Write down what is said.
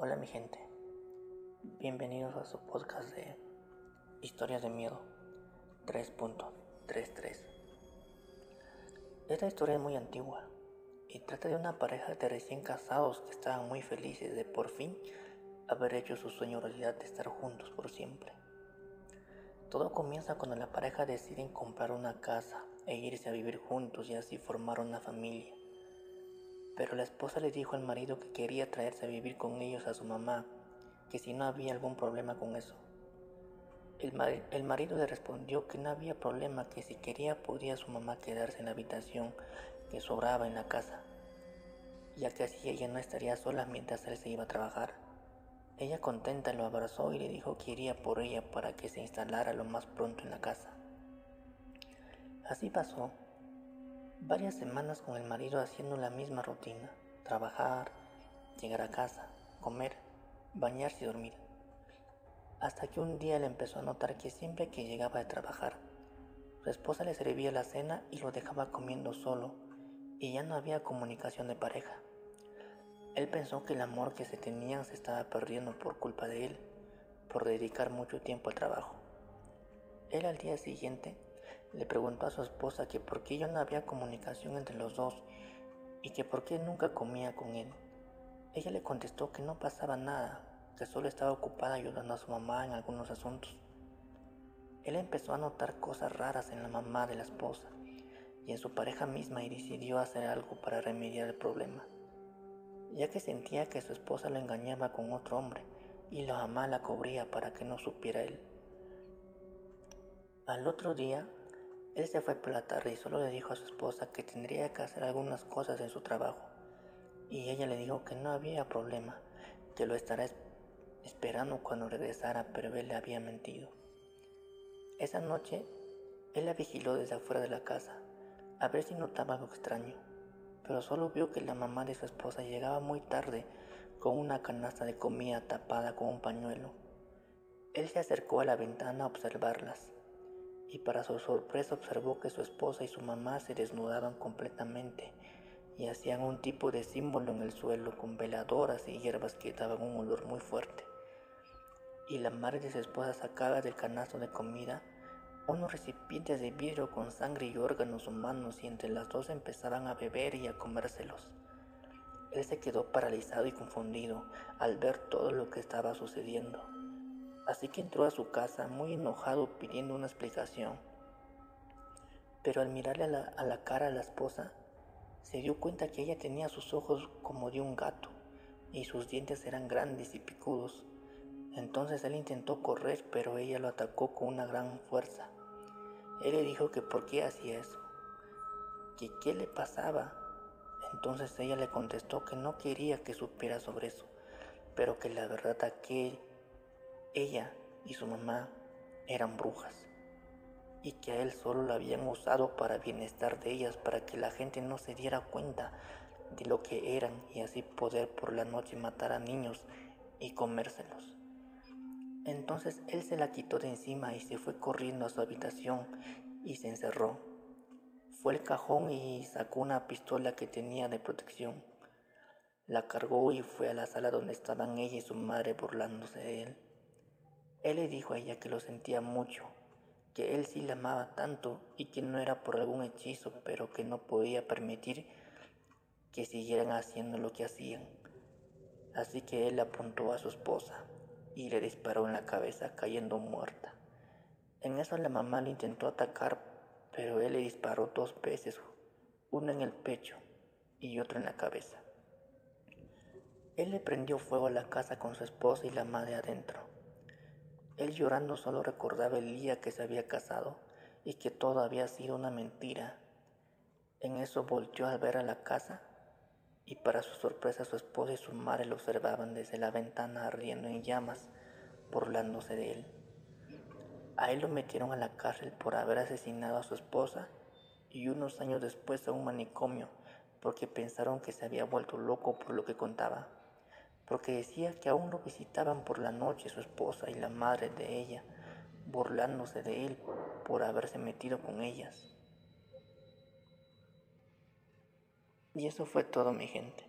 Hola mi gente, bienvenidos a su podcast de Historias de Miedo 3.33. Esta historia es muy antigua y trata de una pareja de recién casados que estaban muy felices de por fin haber hecho su sueño realidad de estar juntos por siempre. Todo comienza cuando la pareja decide comprar una casa e irse a vivir juntos y así formar una familia. Pero la esposa le dijo al marido que quería traerse a vivir con ellos a su mamá, que si no había algún problema con eso. El, el, marido le respondió que no había problema, que si quería podía su mamá quedarse en la habitación que sobraba en la casa, ya que así ella no estaría sola mientras él se iba a trabajar. Ella contenta lo abrazó y le dijo que iría por ella para que se instalara lo más pronto en la casa. Así pasó varias semanas con el marido haciendo la misma rutina, trabajar, llegar a casa, comer, bañarse y dormir. Hasta que un día le empezó a notar que siempre que llegaba de trabajar, su esposa le servía la cena y lo dejaba comiendo solo, y ya no había comunicación de pareja. Él pensó que el amor que se tenían se estaba perdiendo por culpa de él, por dedicar mucho tiempo al trabajo. Él al día siguiente le preguntó a su esposa que por qué ya no había comunicación entre los dos y que por qué nunca comía con él. Ella le contestó que no pasaba nada, que solo estaba ocupada ayudando a su mamá en algunos asuntos. Él empezó a notar cosas raras en la mamá de la esposa y en su pareja misma y decidió hacer algo para remediar el problema, ya que sentía que su esposa lo engañaba con otro hombre y la mamá la cubría para que no supiera él. Al otro día, él se fue por la tarde y solo le dijo a su esposa que tendría que hacer algunas cosas en su trabajo. Y ella le dijo que no había problema, que lo estará esperando cuando regresara, pero él le había mentido. Esa noche, él la vigiló desde afuera de la casa, a ver si notaba algo extraño, pero solo vio que la mamá de su esposa llegaba muy tarde con una canasta de comida tapada con un pañuelo. Él se acercó a la ventana a observarlas y para su sorpresa observó que su esposa y su mamá se desnudaban completamente y hacían un tipo de símbolo en el suelo con veladoras y hierbas que daban un olor muy fuerte. Y la madre de su esposa sacaba del canasto de comida unos recipientes de vidrio con sangre y órganos humanos y entre las dos empezaban a beber y a comérselos. Él se quedó paralizado y confundido al ver todo lo que estaba sucediendo así que entró a su casa muy enojado pidiendo una explicación. Pero al mirarle a la, cara a la esposa, se dio cuenta que ella tenía sus ojos como de un gato y sus dientes eran grandes y picudos. Entonces él intentó correr, pero ella lo atacó con una gran fuerza. Él le dijo que por qué hacía eso, que qué le pasaba. Entonces ella le contestó que no quería que supiera sobre eso, pero que la verdad aquel ella y su mamá eran brujas y que a él solo lo habían usado para bienestar de ellas, para que la gente no se diera cuenta de lo que eran y así poder por la noche matar a niños y comérselos. Entonces él se la quitó de encima y se fue corriendo a su habitación y se encerró. Fue al cajón y sacó una pistola que tenía de protección. La cargó y fue a la sala donde estaban ella y su madre burlándose de él. Él le dijo a ella que lo sentía mucho, que él sí la amaba tanto y que no era por algún hechizo, pero que no podía permitir que siguieran haciendo lo que hacían. Así que él apuntó a su esposa y le disparó en la cabeza cayendo muerta. En eso la mamá le intentó atacar, pero él le disparó dos veces, uno en el pecho y otro en la cabeza. Él le prendió fuego a la casa con su esposa y la madre adentro. Él llorando solo recordaba el día que se había casado y que todo había sido una mentira. En eso volteó al ver a la casa y para su sorpresa su esposa y su madre lo observaban desde la ventana ardiendo en llamas, burlándose de él. A él lo metieron a la cárcel por haber asesinado a su esposa y unos años después a un manicomio porque pensaron que se había vuelto loco por lo que contaba porque decía que aún lo visitaban por la noche su esposa y la madre de ella, burlándose de él por haberse metido con ellas. Y eso fue todo mi gente.